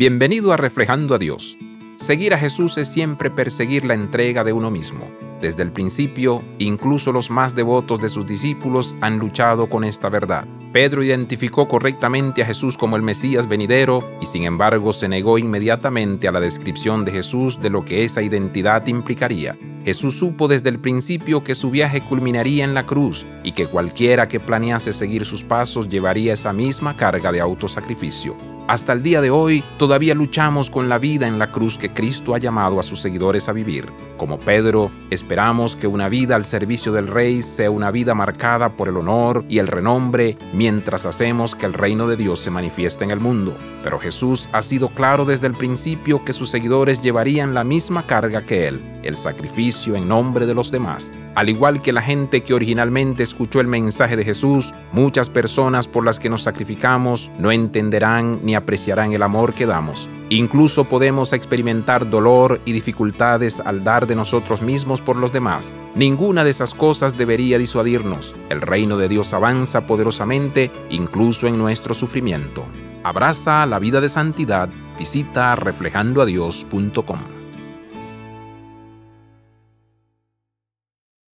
Bienvenido a Reflejando a Dios. Seguir a Jesús es siempre perseguir la entrega de uno mismo. Desde el principio, incluso los más devotos de sus discípulos han luchado con esta verdad. Pedro identificó correctamente a Jesús como el Mesías venidero y sin embargo se negó inmediatamente a la descripción de Jesús de lo que esa identidad implicaría. Jesús supo desde el principio que su viaje culminaría en la cruz y que cualquiera que planease seguir sus pasos llevaría esa misma carga de autosacrificio. Hasta el día de hoy todavía luchamos con la vida en la cruz que Cristo ha llamado a sus seguidores a vivir. Como Pedro, esperamos que una vida al servicio del Rey sea una vida marcada por el honor y el renombre mientras hacemos que el reino de Dios se manifieste en el mundo. Pero Jesús ha sido claro desde el principio que sus seguidores llevarían la misma carga que Él, el sacrificio en nombre de los demás. Al igual que la gente que originalmente escuchó el mensaje de Jesús, muchas personas por las que nos sacrificamos no entenderán ni apreciarán el amor que damos. Incluso podemos experimentar dolor y dificultades al dar de nosotros mismos por los demás. Ninguna de esas cosas debería disuadirnos. El reino de Dios avanza poderosamente incluso en nuestro sufrimiento. Abraza la vida de santidad. Visita reflejandoadios.com.